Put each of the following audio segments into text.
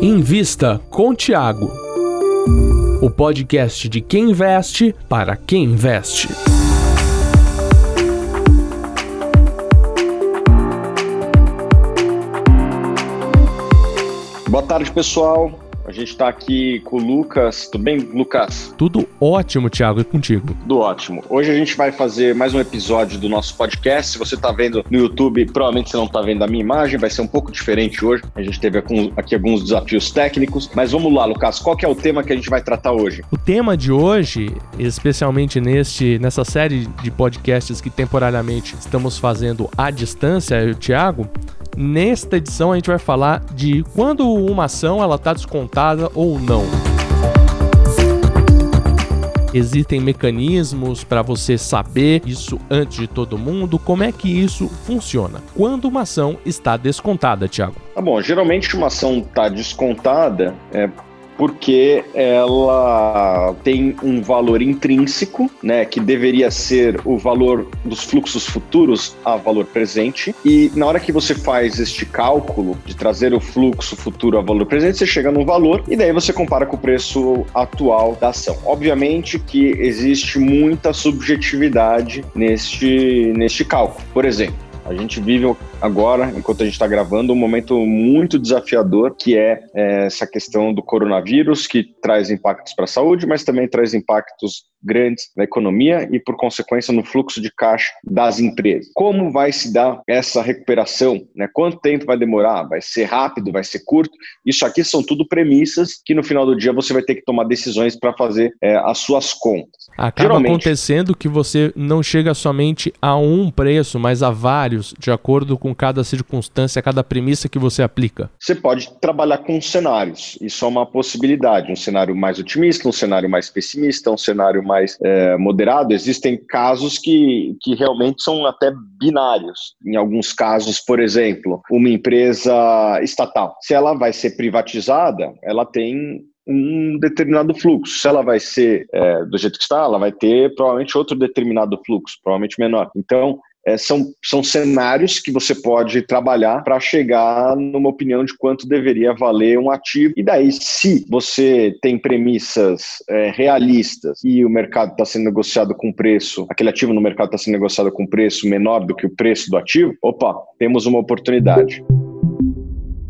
Invista com Tiago. O podcast de quem investe para quem investe. Boa tarde, pessoal. A gente está aqui com o Lucas. Tudo bem, Lucas? Tudo ótimo, Thiago, e contigo? Tudo ótimo. Hoje a gente vai fazer mais um episódio do nosso podcast. Se você está vendo no YouTube, provavelmente você não está vendo a minha imagem, vai ser um pouco diferente hoje. A gente teve aqui alguns desafios técnicos, mas vamos lá, Lucas. Qual que é o tema que a gente vai tratar hoje? O tema de hoje, especialmente neste, nessa série de podcasts que temporariamente estamos fazendo à distância, eu e o Thiago, Nesta edição a gente vai falar de quando uma ação ela está descontada ou não. Existem mecanismos para você saber isso antes de todo mundo? Como é que isso funciona? Quando uma ação está descontada, Thiago? Tá bom, geralmente uma ação está descontada é porque ela tem um valor intrínseco, né, que deveria ser o valor dos fluxos futuros a valor presente. E na hora que você faz este cálculo de trazer o fluxo futuro a valor presente, você chega num valor e daí você compara com o preço atual da ação. Obviamente que existe muita subjetividade neste, neste cálculo. Por exemplo, a gente vive agora, enquanto a gente está gravando, um momento muito desafiador, que é, é essa questão do coronavírus, que traz impactos para a saúde, mas também traz impactos grandes na economia e, por consequência, no fluxo de caixa das empresas. Como vai se dar essa recuperação? Né? Quanto tempo vai demorar? Vai ser rápido? Vai ser curto? Isso aqui são tudo premissas que, no final do dia, você vai ter que tomar decisões para fazer é, as suas contas. Acaba Geralmente, acontecendo que você não chega somente a um preço, mas a vários, de acordo com cada circunstância, cada premissa que você aplica. Você pode trabalhar com cenários. Isso é uma possibilidade. Um cenário mais otimista, um cenário mais pessimista, um cenário mais é, moderado. Existem casos que, que realmente são até binários. Em alguns casos, por exemplo, uma empresa estatal. Se ela vai ser privatizada, ela tem um determinado fluxo. Se ela vai ser é, do jeito que está, ela vai ter provavelmente outro determinado fluxo, provavelmente menor. Então, é, são, são cenários que você pode trabalhar para chegar numa opinião de quanto deveria valer um ativo. E daí, se você tem premissas é, realistas e o mercado está sendo negociado com preço, aquele ativo no mercado está sendo negociado com preço menor do que o preço do ativo, opa, temos uma oportunidade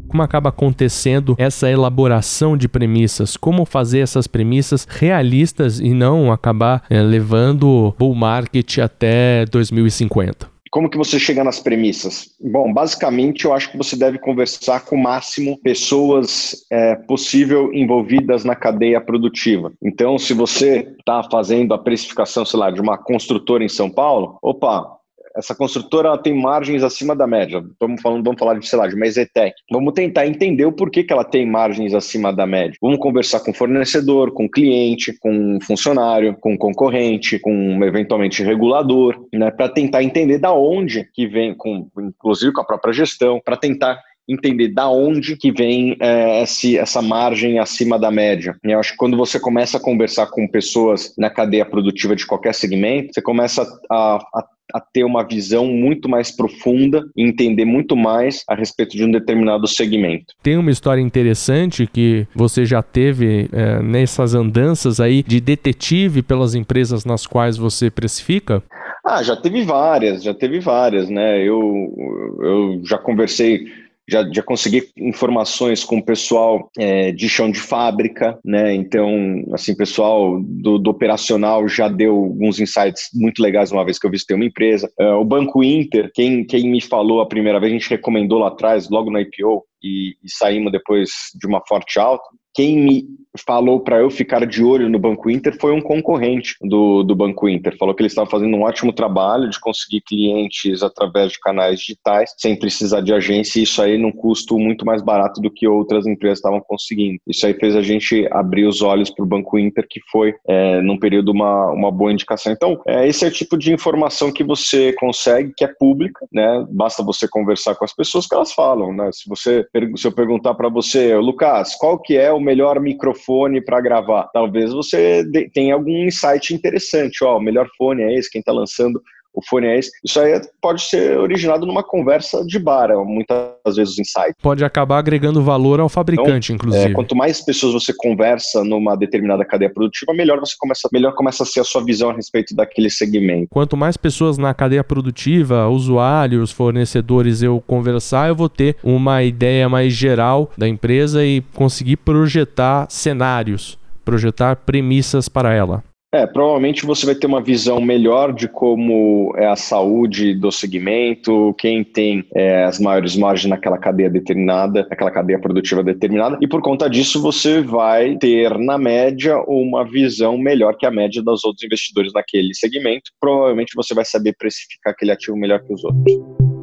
como acaba acontecendo essa elaboração de premissas, como fazer essas premissas realistas e não acabar é, levando bull market até 2050. Como que você chega nas premissas? Bom, basicamente eu acho que você deve conversar com o máximo pessoas é, possível envolvidas na cadeia produtiva. Então, se você está fazendo a precificação, sei lá, de uma construtora em São Paulo, opa, essa construtora tem margens acima da média. Estamos falando, vamos falar de, sei lá, de uma Ezetec. Vamos tentar entender o porquê que ela tem margens acima da média. Vamos conversar com o fornecedor, com o cliente, com o funcionário, com o concorrente, com eventualmente regulador, né, para tentar entender da onde que vem, com, inclusive com a própria gestão, para tentar entender da onde que vem é, esse, essa margem acima da média. E eu acho que quando você começa a conversar com pessoas na cadeia produtiva de qualquer segmento, você começa a, a a ter uma visão muito mais profunda e entender muito mais a respeito de um determinado segmento. Tem uma história interessante que você já teve é, nessas andanças aí de detetive pelas empresas nas quais você precifica? Ah, já teve várias, já teve várias, né? Eu, eu já conversei já, já consegui informações com o pessoal é, de chão de fábrica, né? Então, assim, pessoal do, do, operacional já deu alguns insights muito legais uma vez que eu visitei uma empresa. É, o Banco Inter, quem, quem me falou a primeira vez, a gente recomendou lá atrás, logo no IPO, e, e saímos depois de uma forte alta. Quem me falou para eu ficar de olho no Banco Inter foi um concorrente do, do Banco Inter. Falou que eles estavam fazendo um ótimo trabalho de conseguir clientes através de canais digitais, sem precisar de agência, e isso aí num custo muito mais barato do que outras empresas estavam conseguindo. Isso aí fez a gente abrir os olhos para o Banco Inter, que foi, é, num período, uma, uma boa indicação. Então, é, esse é o tipo de informação que você consegue, que é pública, né? Basta você conversar com as pessoas que elas falam, né? Se, você, se eu perguntar para você, Lucas, qual que é o melhor microfone para gravar. Talvez você tenha algum insight interessante. Ó, o melhor fone é esse, quem está lançando o esse. Isso aí pode ser originado numa conversa de bar, muitas vezes os insights. Pode acabar agregando valor ao fabricante, então, inclusive. É, quanto mais pessoas você conversa numa determinada cadeia produtiva, melhor você começa, melhor começa a ser a sua visão a respeito daquele segmento. Quanto mais pessoas na cadeia produtiva, usuários, fornecedores eu conversar, eu vou ter uma ideia mais geral da empresa e conseguir projetar cenários, projetar premissas para ela. É, provavelmente você vai ter uma visão melhor de como é a saúde do segmento, quem tem é, as maiores margens naquela cadeia determinada, naquela cadeia produtiva determinada, e por conta disso você vai ter, na média, uma visão melhor que a média dos outros investidores naquele segmento. Provavelmente você vai saber precificar aquele ativo melhor que os outros.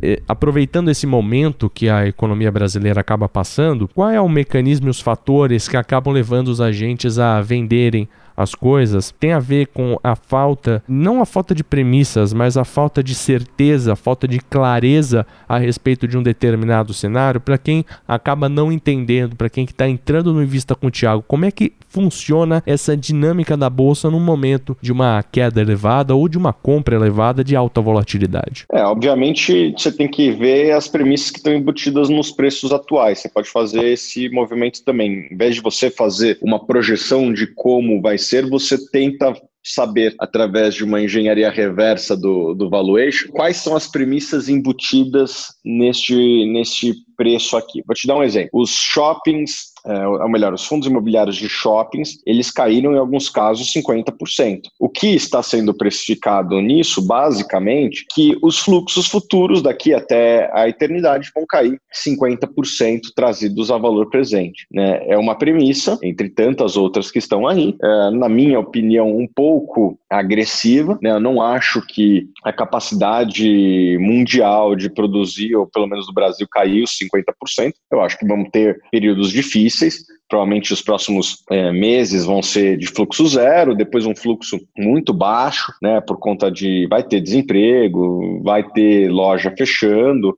É, aproveitando esse momento que a economia brasileira acaba passando, qual é o mecanismo e os fatores que acabam levando os agentes a venderem as coisas tem a ver com a falta, não a falta de premissas, mas a falta de certeza, a falta de clareza a respeito de um determinado cenário, para quem acaba não entendendo, para quem está entrando no Invista com o Thiago, como é que funciona essa dinâmica da bolsa num momento de uma queda elevada ou de uma compra elevada de alta volatilidade? É, obviamente você tem que ver as premissas que estão embutidas nos preços atuais. Você pode fazer esse movimento também. Em vez de você fazer uma projeção de como vai você tenta saber, através de uma engenharia reversa do, do valuation, quais são as premissas embutidas neste, neste preço aqui. Vou te dar um exemplo. Os shoppings é, ou melhor, os fundos imobiliários de shoppings, eles caíram em alguns casos 50%. O que está sendo precificado nisso, basicamente, que os fluxos futuros daqui até a eternidade vão cair 50% trazidos a valor presente. Né? É uma premissa, entre tantas outras que estão aí, é, na minha opinião, um pouco agressiva. Né? Eu não acho que a capacidade mundial de produzir, ou pelo menos do Brasil, caiu 50%. Eu acho que vamos ter períodos difíceis difíceis. Provavelmente os próximos é, meses vão ser de fluxo zero, depois um fluxo muito baixo, né? Por conta de vai ter desemprego, vai ter loja fechando,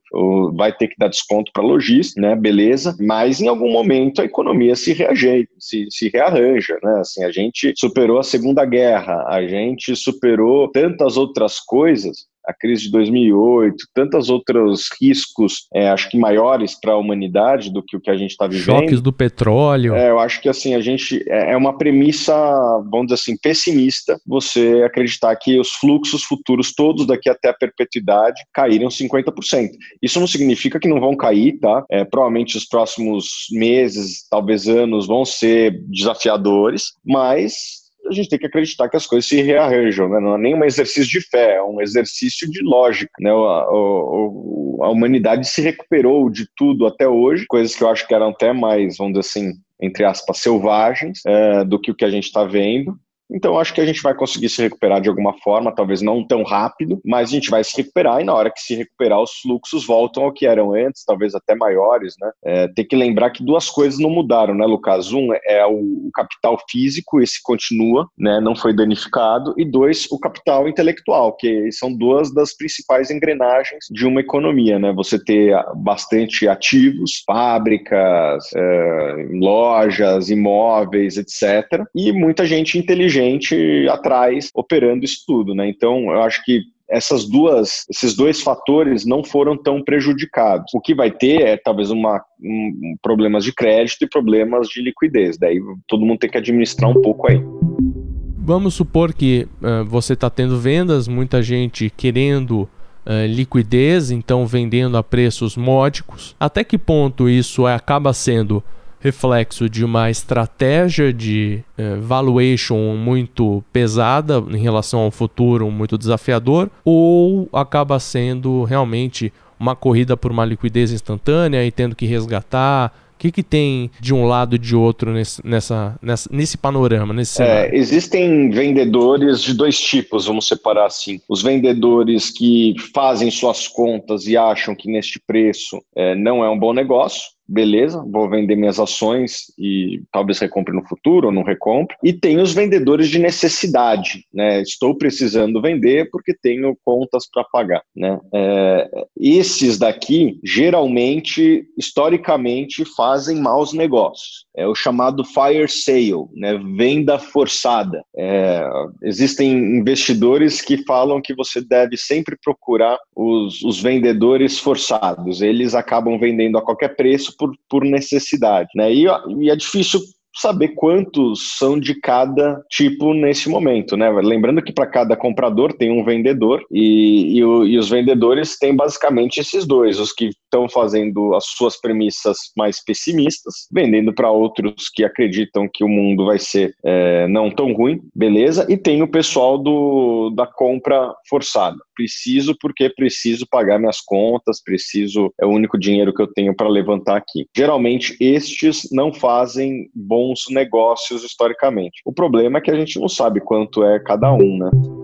vai ter que dar desconto para lojista, né? Beleza. Mas em algum momento a economia se reajeita, se, se rearranja, né? Assim, a gente superou a Segunda Guerra, a gente superou tantas outras coisas a crise de 2008, tantos outros riscos, é, acho que maiores para a humanidade do que o que a gente está vivendo. Choques do petróleo. É, eu acho que assim a gente é, é uma premissa, vamos dizer assim, pessimista. Você acreditar que os fluxos futuros todos daqui até a perpetuidade caíram 50%. Isso não significa que não vão cair, tá? É, provavelmente os próximos meses, talvez anos, vão ser desafiadores, mas a gente tem que acreditar que as coisas se rearranjam, né? não é nem um exercício de fé, é um exercício de lógica. Né? A, a, humanidade se recuperou de tudo até hoje, coisas que eu acho que eram até mais, vamos dizer assim, entre aspas, selvagens é, do que o que a gente está vendo. Então, acho que a gente vai conseguir se recuperar de alguma forma, talvez não tão rápido, mas a gente vai se recuperar e na hora que se recuperar, os fluxos voltam ao que eram antes, talvez até maiores, né? É, tem que lembrar que duas coisas não mudaram, né, Lucas? Um é o capital físico, esse continua, né, não foi danificado, e dois, o capital intelectual, que são duas das principais engrenagens de uma economia, né? Você ter bastante ativos, fábricas, é, lojas, imóveis, etc., e muita gente inteligente gente atrás operando isso tudo, né? Então, eu acho que essas duas, esses dois fatores não foram tão prejudicados. O que vai ter é talvez uma, um, problemas de crédito e problemas de liquidez. Daí todo mundo tem que administrar um pouco aí. Vamos supor que uh, você está tendo vendas, muita gente querendo uh, liquidez, então vendendo a preços módicos. Até que ponto isso acaba sendo reflexo de uma estratégia de eh, valuation muito pesada em relação ao futuro, muito desafiador, ou acaba sendo realmente uma corrida por uma liquidez instantânea e tendo que resgatar? O que, que tem de um lado e de outro nesse, nessa, nessa, nesse panorama, nesse é, Existem vendedores de dois tipos, vamos separar assim. Os vendedores que fazem suas contas e acham que neste preço é, não é um bom negócio, beleza, vou vender minhas ações e talvez recompre no futuro ou não recompre. E tem os vendedores de necessidade, né? Estou precisando vender porque tenho contas para pagar, né? É, esses daqui, geralmente, historicamente, fazem maus negócios. É o chamado fire sale, né? Venda forçada. É, existem investidores que falam que você deve sempre procurar os, os vendedores forçados. Eles acabam vendendo a qualquer preço por, por necessidade, né? E, e é difícil saber quantos são de cada tipo nesse momento, né? Lembrando que para cada comprador tem um vendedor e, e, o, e, os vendedores têm basicamente esses dois, os que estão fazendo as suas premissas mais pessimistas, vendendo para outros que acreditam que o mundo vai ser é, não tão ruim, beleza? E tem o pessoal do, da compra forçada. Preciso porque preciso pagar minhas contas, preciso é o único dinheiro que eu tenho para levantar aqui. Geralmente estes não fazem bons negócios historicamente. O problema é que a gente não sabe quanto é cada um, né?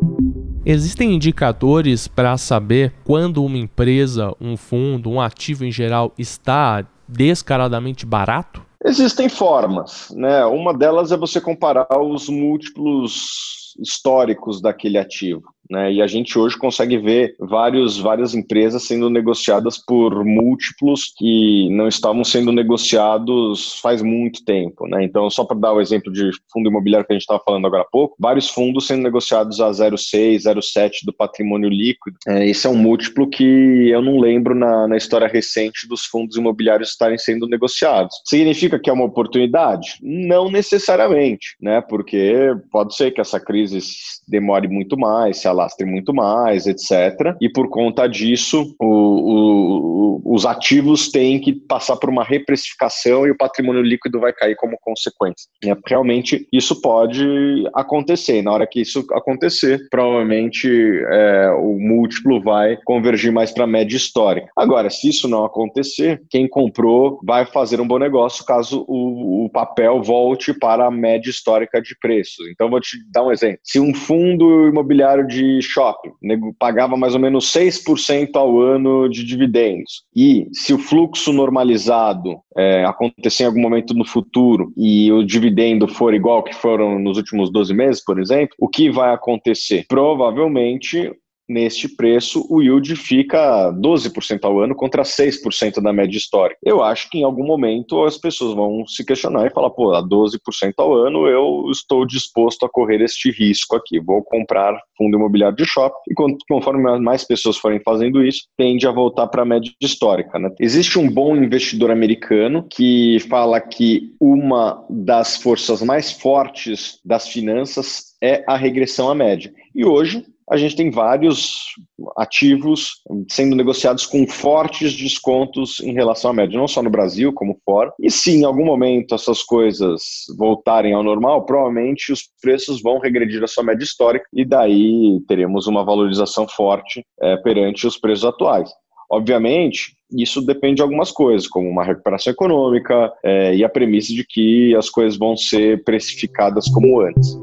Existem indicadores para saber quando uma empresa, um fundo, um ativo em geral está descaradamente barato? Existem formas, né? Uma delas é você comparar os múltiplos históricos daquele ativo. Né? E a gente hoje consegue ver vários, várias empresas sendo negociadas por múltiplos que não estavam sendo negociados faz muito tempo. Né? Então, só para dar o exemplo de fundo imobiliário que a gente estava falando agora há pouco, vários fundos sendo negociados a 0,6, 0,7 do patrimônio líquido. É, esse é um múltiplo que eu não lembro na, na história recente dos fundos imobiliários estarem sendo negociados. Significa que é uma oportunidade? Não necessariamente, né? porque pode ser que essa crise demore muito mais, se alastre muito mais, etc. E por conta disso, o, o, os ativos têm que passar por uma reprecificação e o patrimônio líquido vai cair como consequência. É, realmente, isso pode acontecer. Na hora que isso acontecer, provavelmente é, o múltiplo vai convergir mais para a média histórica. Agora, se isso não acontecer, quem comprou vai fazer um bom negócio caso o, o papel volte para a média histórica de preços. Então, vou te dar um exemplo. Se um fundo imobiliário de shopping, pagava mais ou menos 6% ao ano de dividendos. E se o fluxo normalizado é, acontecer em algum momento no futuro e o dividendo for igual que foram nos últimos 12 meses, por exemplo, o que vai acontecer? Provavelmente neste preço, o yield fica 12% ao ano contra 6% da média histórica. Eu acho que em algum momento as pessoas vão se questionar e falar, pô, a 12% ao ano eu estou disposto a correr este risco aqui, vou comprar fundo imobiliário de shopping e conforme mais pessoas forem fazendo isso, tende a voltar para a média histórica. Né? Existe um bom investidor americano que fala que uma das forças mais fortes das finanças é a regressão à média. E hoje a gente tem vários ativos sendo negociados com fortes descontos em relação à média, não só no Brasil, como fora. E se em algum momento essas coisas voltarem ao normal, provavelmente os preços vão regredir à sua média histórica e daí teremos uma valorização forte é, perante os preços atuais. Obviamente, isso depende de algumas coisas, como uma recuperação econômica é, e a premissa de que as coisas vão ser precificadas como antes.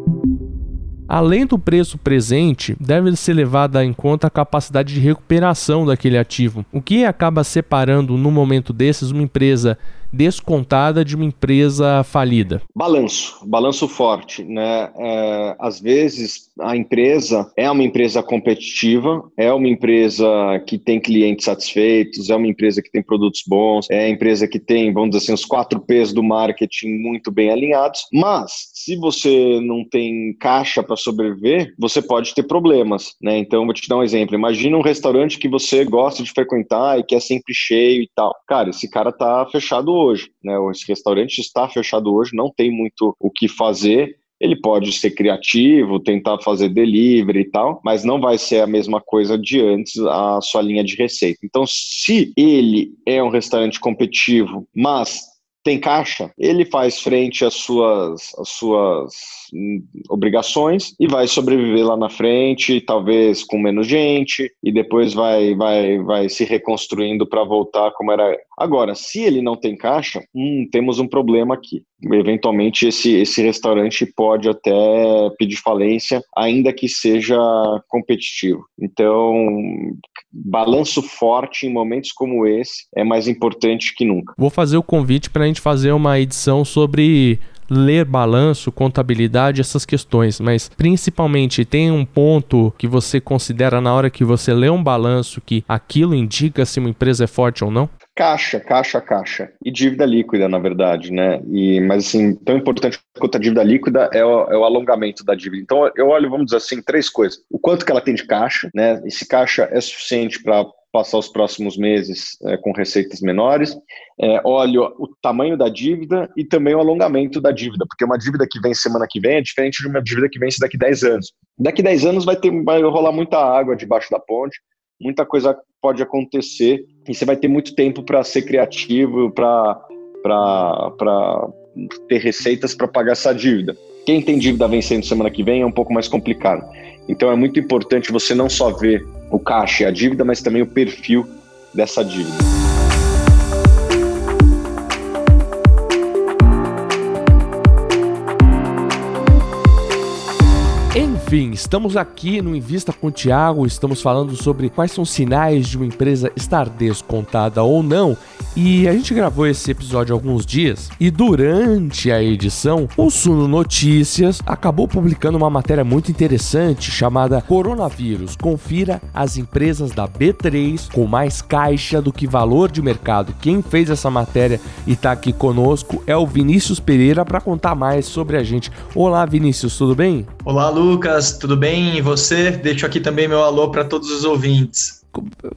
Além do preço presente, deve ser levada em conta a capacidade de recuperação daquele ativo, o que acaba separando no momento desses uma empresa descontada de uma empresa falida? Balanço, balanço forte, né? É, às vezes a empresa é uma empresa competitiva, é uma empresa que tem clientes satisfeitos, é uma empresa que tem produtos bons, é a empresa que tem, vamos dizer assim, os quatro P's do marketing muito bem alinhados, mas se você não tem caixa para sobreviver, você pode ter problemas, né? Então, vou te dar um exemplo. Imagina um restaurante que você gosta de frequentar e que é sempre cheio e tal. Cara, esse cara tá fechado hoje, né? Esse restaurante está fechado hoje, não tem muito o que fazer. Ele pode ser criativo, tentar fazer delivery e tal, mas não vai ser a mesma coisa de antes a sua linha de receita. Então, se ele é um restaurante competitivo, mas tem caixa, ele faz frente às suas, às suas hum, obrigações e vai sobreviver lá na frente, talvez com menos gente, e depois vai, vai, vai se reconstruindo para voltar como era. Agora, se ele não tem caixa, hum, temos um problema aqui. eventualmente esse, esse restaurante pode até pedir falência, ainda que seja competitivo. Então, balanço forte em momentos como esse é mais importante que nunca. Vou fazer o convite para a gente fazer uma edição sobre ler balanço, contabilidade, essas questões, mas principalmente tem um ponto que você considera na hora que você lê um balanço que aquilo indica se uma empresa é forte ou não? Caixa, caixa, caixa. E dívida líquida, na verdade, né? E, mas, assim, tão importante quanto a dívida líquida é o, é o, alongamento da dívida. Então, eu olho, vamos dizer assim, três coisas. O quanto que ela tem de caixa, né? Esse caixa é suficiente para passar os próximos meses é, com receitas menores. É, olho o tamanho da dívida e também o alongamento da dívida, porque uma dívida que vem semana que vem é diferente de uma dívida que vence daqui 10 anos. Daqui 10 anos vai, ter, vai rolar muita água debaixo da ponte, muita coisa pode acontecer e você vai ter muito tempo para ser criativo, para ter receitas para pagar essa dívida. Quem tem dívida vencendo semana que vem é um pouco mais complicado. Então é muito importante você não só ver o caixa e a dívida, mas também o perfil dessa dívida. Enfim, estamos aqui no Invista com o Thiago, estamos falando sobre quais são os sinais de uma empresa estar descontada ou não. E a gente gravou esse episódio há alguns dias e durante a edição, o Suno Notícias acabou publicando uma matéria muito interessante chamada Coronavírus. Confira as empresas da B3 com mais caixa do que valor de mercado. Quem fez essa matéria e está aqui conosco é o Vinícius Pereira para contar mais sobre a gente. Olá, Vinícius, tudo bem? Olá, Lucas, tudo bem? E você? Deixo aqui também meu alô para todos os ouvintes.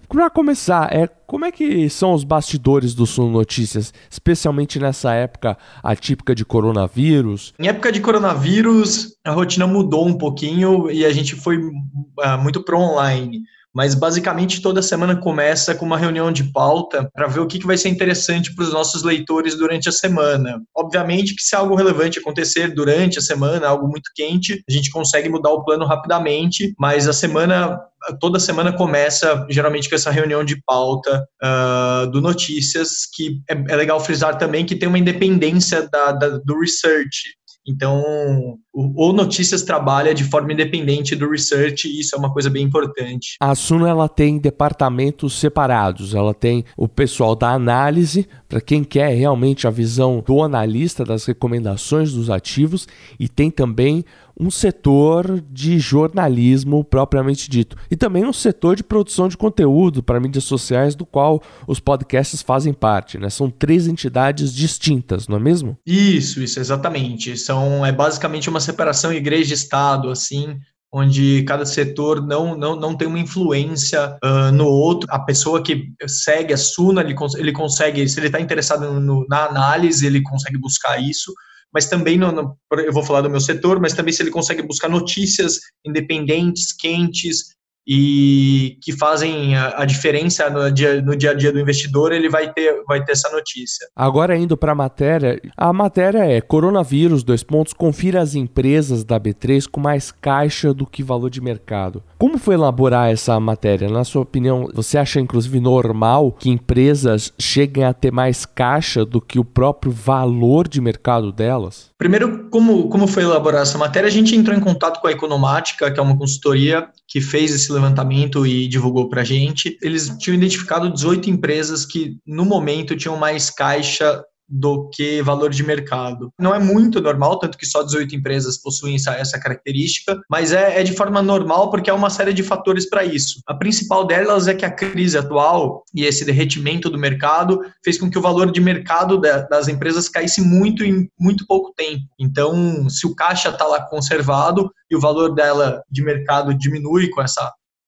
Para começar, é, como é que são os bastidores do Suno Notícias, especialmente nessa época atípica de coronavírus? Em época de coronavírus, a rotina mudou um pouquinho e a gente foi uh, muito pro online mas basicamente toda semana começa com uma reunião de pauta para ver o que, que vai ser interessante para os nossos leitores durante a semana. Obviamente que se algo relevante acontecer durante a semana, algo muito quente, a gente consegue mudar o plano rapidamente, mas a semana toda semana começa geralmente com essa reunião de pauta uh, do Notícias, que é, é, legal frisar também que tem uma independência da, da, do research. Então, o, Notícias trabalha de forma independente do research e isso é uma coisa bem importante. A Suno ela tem departamentos separados. Ela tem o pessoal da análise, para quem quer realmente a visão do analista das recomendações dos ativos, e tem também um setor de jornalismo propriamente dito. E também um setor de produção de conteúdo para mídias sociais, do qual os podcasts fazem parte. Né? São três entidades distintas, não é mesmo? Isso, isso, exatamente. São, é basicamente uma separação igreja-estado, assim, onde cada setor não, não, não tem uma influência uh, no outro. A pessoa que segue a Suna, ele, ele consegue, se ele está interessado no, na análise, ele consegue buscar isso mas também, no, no, eu vou falar do meu setor, mas também se ele consegue buscar notícias independentes, quentes, e que fazem a, a diferença no dia, no dia a dia do investidor, ele vai ter, vai ter essa notícia. Agora indo para a matéria, a matéria é coronavírus, dois pontos, confira as empresas da B3 com mais caixa do que valor de mercado. Como foi elaborar essa matéria? Na sua opinião, você acha inclusive normal que empresas cheguem a ter mais caixa do que o próprio valor de mercado delas? Primeiro, como, como foi elaborar essa matéria? A gente entrou em contato com a Economática, que é uma consultoria que fez esse levantamento e divulgou para a gente. Eles tinham identificado 18 empresas que, no momento, tinham mais caixa do que valor de mercado. Não é muito normal, tanto que só 18 empresas possuem essa, essa característica, mas é, é, de forma normal porque há uma série de fatores para isso. A principal delas é que a crise atual e esse derretimento do mercado fez com que o valor de mercado das empresas caísse muito em muito pouco tempo. Então, se o caixa está lá conservado e o valor dela de mercado diminui com essa,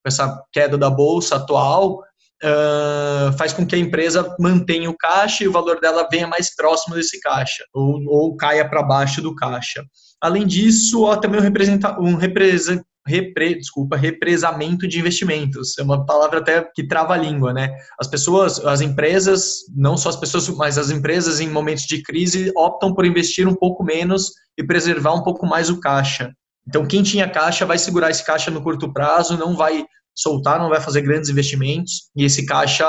com essa queda da bolsa atual, uh, faz com que a empresa mantenha o caixa e o valor dela venha mais próximo desse caixa, ou, ou caia para baixo do caixa. Além disso, há também um, representa, um representa, repre, desculpa, represamento de investimentos. É uma palavra até que trava a língua, né? As pessoas, as empresas, não só as pessoas, mas as empresas em momentos de crise optam por investir um pouco menos e preservar um pouco mais o caixa. Então, quem tinha caixa vai segurar esse caixa no curto prazo, não vai soltar, não vai fazer grandes investimentos e esse caixa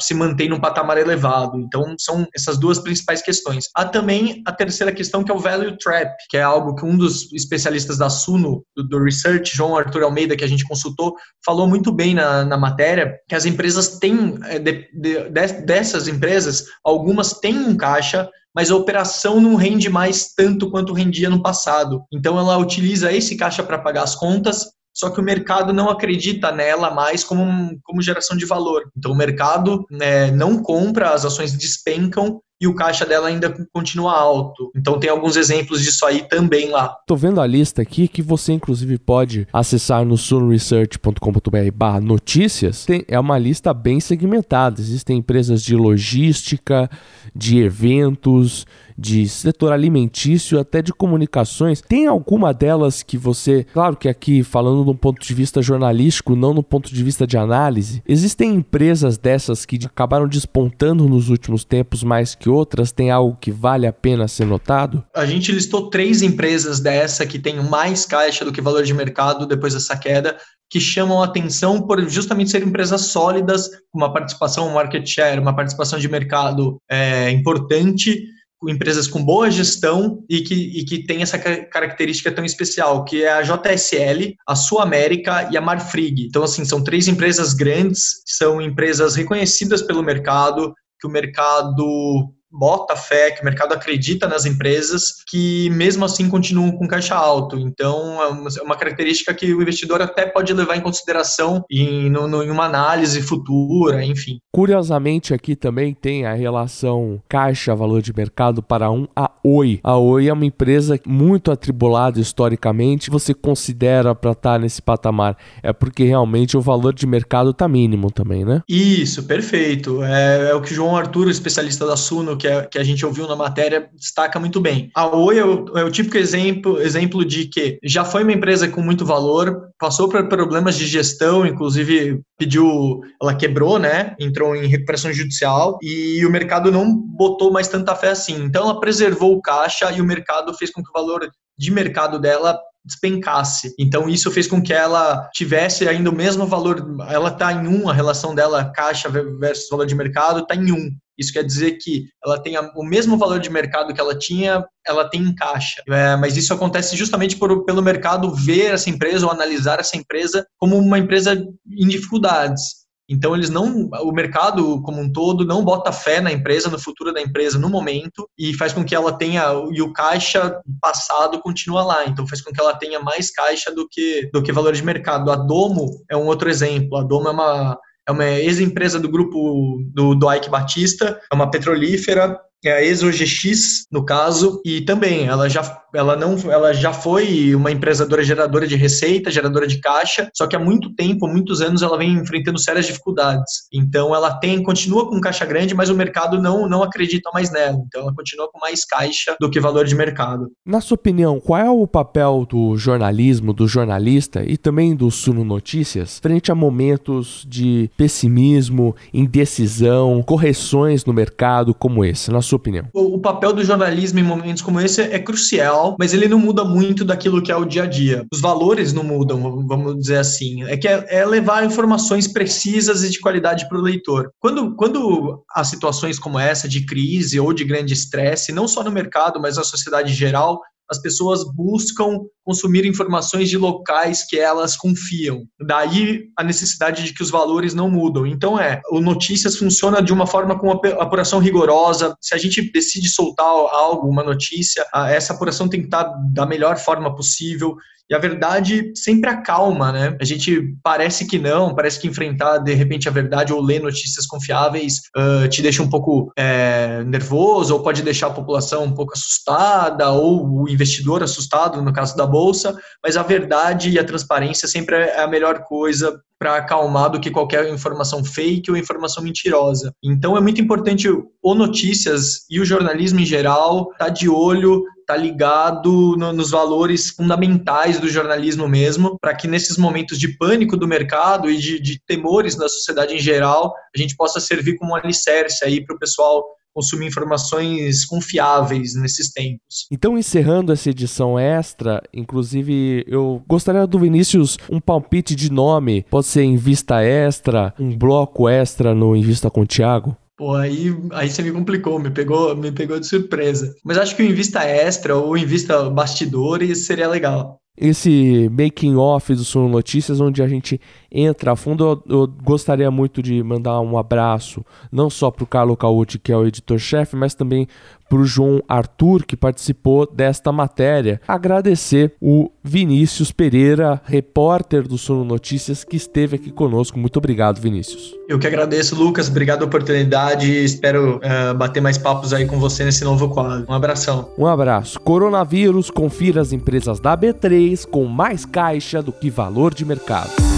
se mantém num patamar elevado. Então, são essas duas principais questões. Há também a terceira questão, que é o value trap, que é algo que um dos especialistas da Suno, do, do Research, João Arthur Almeida, que a gente consultou, falou muito bem na, na matéria, que as empresas têm, é, de, de, dessas empresas, algumas têm um caixa mas a operação não rende mais tanto quanto rendia no passado. Então ela utiliza esse caixa para pagar as contas, só que o mercado não acredita nela mais como, como geração de valor. Então o mercado né, não compra, as ações despencam e o caixa dela ainda continua alto. Então tem alguns exemplos disso aí também lá. Tô vendo a lista aqui que você inclusive pode acessar no sunresearch.com.br notícias. Tem, é uma lista bem segmentada. Existem empresas de logística, de eventos, de setor alimentício, até de comunicações. Tem alguma delas que você, claro que aqui falando de um ponto de vista jornalístico, não no ponto de vista de análise, existem empresas dessas que acabaram despontando nos últimos tempos mais que outras? Tem algo que vale a pena ser notado? A gente listou três empresas dessa que têm mais caixa do que valor de mercado depois dessa queda, que chamam atenção por justamente serem empresas sólidas, com uma participação, um market share, uma participação de mercado é, importante empresas com boa gestão e que, e que tem essa característica tão especial, que é a JSL, a Sul América e a Marfrig. Então, assim, são três empresas grandes, são empresas reconhecidas pelo mercado, que o mercado bota fé, que o mercado acredita nas empresas, que mesmo assim continuam com caixa alto. Então, é uma é característica que o investidor até pode levar em consideração em, no, em uma análise futura, enfim. Curiosamente, aqui também tem a relação caixa-valor de mercado para um a Oi. A Oi é uma empresa muito atribulada historicamente. Você considera para estar tá nesse patamar? É porque realmente o valor de mercado está mínimo também, né? Isso, perfeito. É, é o que o João Arthur, especialista da Suno, que, é, que a gente ouviu na matéria destaca muito bem. A Oi é o, é o típico exemplo, exemplo de que já foi uma empresa com muito valor, passou por problemas de gestão, inclusive pediu, ela quebrou, né? Entrou em recuperação judicial e o mercado não botou mais tanta fé assim. Então ela preservou o caixa e o mercado fez com que o valor de mercado dela despencasse. Então isso fez com que ela tivesse ainda o mesmo valor, ela está em um, a relação dela caixa versus valor de mercado está em um. Isso quer dizer que ela tem o mesmo valor de mercado que ela tinha, ela tem em caixa. É, mas isso acontece justamente por, pelo mercado ver essa empresa ou analisar essa empresa como uma empresa em dificuldades. Então eles não, o mercado como um todo não bota fé na empresa, no futuro da empresa no momento e faz com que ela tenha e o caixa passado continua lá. Então faz com que ela tenha mais caixa do que do que valor de mercado. A Domo é um outro exemplo. A Domo é uma é uma ex-empresa do grupo do, do Ike Batista, é uma petrolífera, é a ExoGX, no caso, e também ela já, ela não, ela já foi uma empresadora geradora de receita, geradora de caixa, só que há muito tempo, muitos anos, ela vem enfrentando sérias dificuldades. Então ela tem, continua com caixa grande, mas o mercado não, não acredita mais nela. Então ela continua com mais caixa do que valor de mercado. Na sua opinião, qual é o papel do jornalismo, do jornalista e também do Suno Notícias frente a momentos de pessimismo, indecisão, correções no mercado como esse? Sua opinião? O, o, papel do jornalismo em momentos como esse é crucial, mas ele não muda muito daquilo que é o dia a dia. Os valores não mudam, vamos dizer assim. É que é, é levar informações precisas e de qualidade para o leitor. Quando, quando há situações como essa de crise ou de grande estresse, não só no mercado, mas na sociedade geral, as pessoas buscam consumir informações de locais que elas confiam. Daí a necessidade de que os valores não mudam. Então é, o notícias funciona de uma forma com apuração rigorosa. Se a gente decide soltar algo, uma notícia, essa apuração tem que estar da melhor forma possível. E a verdade sempre acalma, né? A gente parece que não, parece que enfrentar de repente a verdade ou ler notícias confiáveis uh, te deixa um pouco é, nervoso, ou pode deixar a população um pouco assustada, ou o investidor assustado, no caso da bolsa, mas a verdade e a transparência sempre é a melhor coisa para acalmar do que qualquer informação fake ou informação mentirosa. Então é muito importante o notícias e o jornalismo em geral tá de olho tá ligado no, nos valores fundamentais do jornalismo mesmo, para que nesses momentos de pânico do mercado e de, de temores da sociedade em geral, a gente possa servir como um alicerce aí para o pessoal consumir informações confiáveis nesses tempos. Então, encerrando essa edição extra, inclusive eu gostaria do Vinícius um palpite de nome. Pode ser em vista extra, um bloco extra no Em Vista com o Thiago? Pô, aí, aí você me complicou, me pegou, me pegou de surpresa. Mas acho que o Invista Extra ou Invista Bastidores seria legal. Esse making off do Sono Notícias, onde a gente entra a fundo, eu, eu gostaria muito de mandar um abraço, não só para o Carlo Cauti, que é o editor-chefe, mas também para o João Arthur, que participou desta matéria. Agradecer o Vinícius Pereira, repórter do Sono Notícias, que esteve aqui conosco. Muito obrigado, Vinícius. Eu que agradeço, Lucas. Obrigado pela oportunidade. Espero uh, bater mais papos aí com você nesse novo quadro. Um abração. Um abraço. Coronavírus, confira as empresas da B3 com mais caixa do que valor de mercado.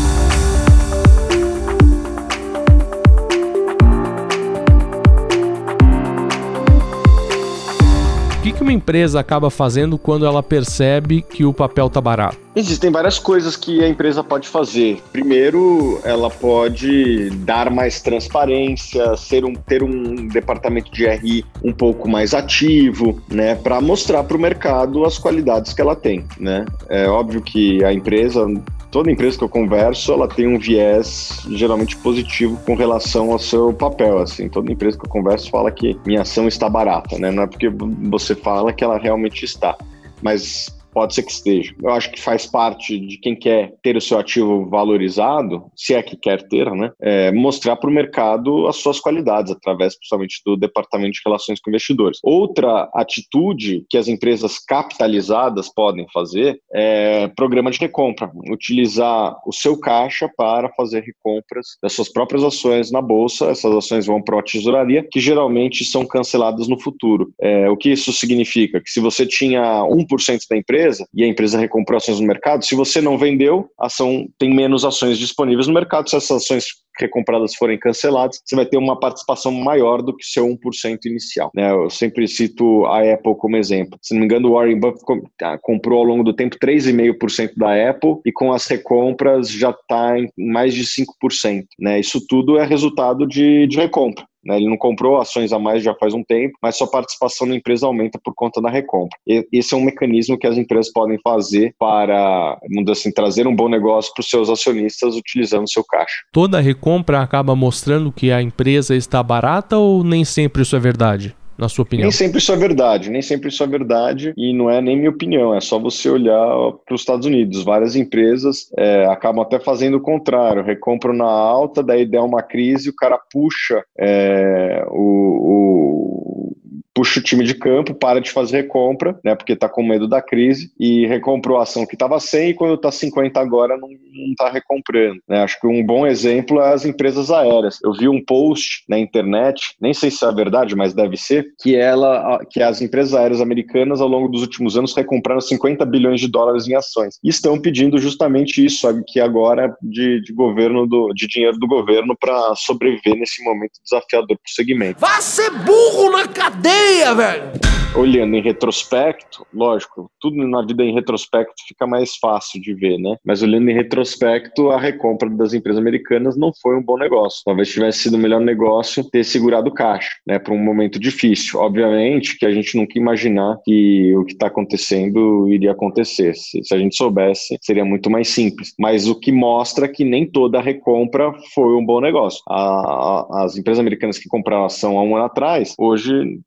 Que, que uma empresa acaba fazendo quando ela percebe que o papel está barato? Existem várias coisas que a empresa pode fazer. Primeiro, ela pode dar mais transparência, ser um, ter um departamento de RI um pouco mais ativo, né, para mostrar para o mercado as qualidades que ela tem, né. É óbvio que a empresa toda empresa que eu converso, ela tem um viés geralmente positivo com relação ao seu papel, assim. Toda empresa que eu converso fala que minha ação está barata, né? Não é porque você fala que ela realmente está. Mas Pode ser que esteja. Eu acho que faz parte de quem quer ter o seu ativo valorizado, se é que quer ter, né? É mostrar para o mercado as suas qualidades, através principalmente do Departamento de Relações com Investidores. Outra atitude que as empresas capitalizadas podem fazer é programa de recompra. Utilizar o seu caixa para fazer recompras das suas próprias ações na Bolsa. Essas ações vão para a tesouraria, que geralmente são canceladas no futuro. É, o que isso significa? Que se você tinha 1% da empresa, empresa e a empresa recomprou ações no mercado, se você não vendeu, ação tem menos ações disponíveis no mercado. Se essas ações recompradas forem canceladas, você vai ter uma participação maior do que seu 1% inicial. Né? Eu sempre cito a Apple como exemplo. Se não me engano, o Warren Buffett ah, comprou ao longo do tempo 3,5% da Apple e com as recompras já está em mais de 5%. Né? Isso tudo é resultado de, de recompra. Né? Ele não comprou ações a mais já faz um tempo, mas sua participação na empresa aumenta por conta da recompra. E, esse é um mecanismo que as empresas podem fazer para, assim, trazer um bom negócio para os seus acionistas utilizando seu caixa. Toda recompra acaba mostrando que a empresa está barata ou nem sempre isso é verdade? Na sua opinião? Nem sempre isso é verdade, nem sempre isso é verdade e não é nem minha opinião, é só você olhar para os Estados Unidos. Várias empresas é, acabam até fazendo o contrário, recompram na alta, daí der uma crise, o cara puxa é, o, o puxa o time de campo, para de fazer recompra, né, porque está com medo da crise, e recomprou a ação que estava 100 e quando está 50 agora não está recomprando. Né? Acho que um bom exemplo é as empresas aéreas. Eu vi um post na internet, nem sei se é verdade, mas deve ser, que ela, que as empresas aéreas americanas ao longo dos últimos anos recompraram 50 bilhões de dólares em ações. E estão pedindo justamente isso aqui agora de, de governo do, de dinheiro do governo para sobreviver nesse momento desafiador para o segmento. Vá ser burro na cadeia! Velho! Olhando em retrospecto, lógico, tudo na vida em retrospecto fica mais fácil de ver, né? Mas olhando em retrospecto, a recompra das empresas americanas não foi um bom negócio. Talvez tivesse sido o melhor negócio ter segurado caixa, né? Para um momento difícil. Obviamente que a gente nunca imaginar que o que está acontecendo iria acontecer. Se, se a gente soubesse, seria muito mais simples. Mas o que mostra que nem toda a recompra foi um bom negócio. A, a, as empresas americanas que compraram ação há um ano atrás, hoje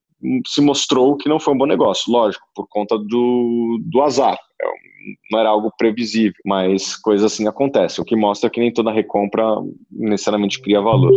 se mostrou que não foi um bom negócio, lógico, por conta do, do azar. É não era algo previsível, mas coisas assim acontecem, o que mostra que nem toda recompra necessariamente cria valor.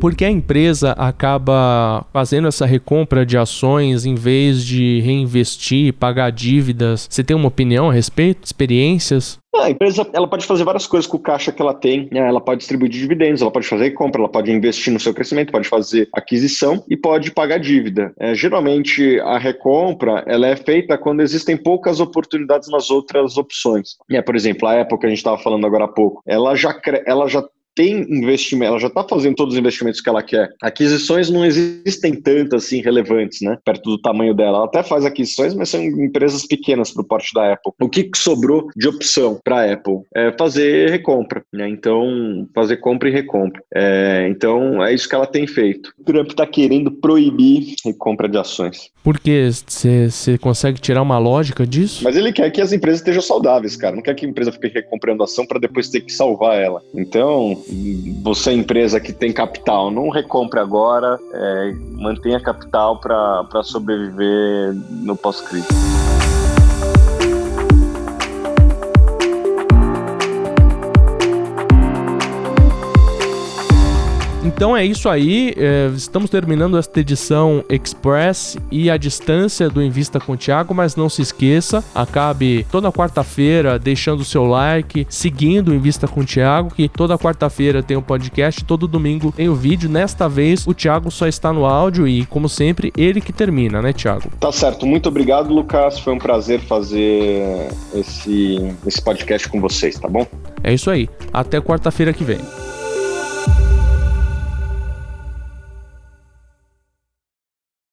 Porque a empresa acaba fazendo essa recompra de ações em vez de reinvestir, pagar dívidas? Você tem uma opinião a respeito? Experiências? A empresa ela pode fazer várias coisas com o caixa que ela tem. Né? Ela pode distribuir dividendos, ela pode fazer compra, ela pode investir no seu crescimento, pode fazer aquisição e pode pagar dívida. É, geralmente a recompra ela é feita quando existem poucas oportunidades nas outras opções. É, por exemplo, a Apple que a gente estava falando agora há pouco, ela já, ela já tem investimento, ela já está fazendo todos os investimentos que ela quer. Aquisições não existem tantas assim relevantes, né? Perto do tamanho dela. Ela até faz aquisições, mas são empresas pequenas para o porte da Apple. O que, que sobrou de opção para a Apple? É fazer recompra, né? Então, fazer compra e recompra. É, então, é isso que ela tem feito. O Trump está querendo proibir recompra de ações. Porque você consegue tirar uma lógica disso? Mas ele quer que as empresas estejam saudáveis, cara. Não quer que a empresa fique recomprando ação para depois ter que salvar ela. Então, você, empresa que tem capital, não recompre agora, é, mantenha capital para sobreviver no pós-crise. Então é isso aí. É, estamos terminando esta edição Express e a distância do Invista com o Thiago, mas não se esqueça, acabe toda quarta-feira deixando o seu like, seguindo o Invista com o Thiago, que toda quarta-feira tem o um podcast, todo domingo tem o vídeo. Nesta vez o Thiago só está no áudio e, como sempre, ele que termina, né, Thiago? Tá certo. Muito obrigado, Lucas. Foi um prazer fazer esse, esse podcast com vocês, tá bom? É isso aí. Até quarta-feira que vem.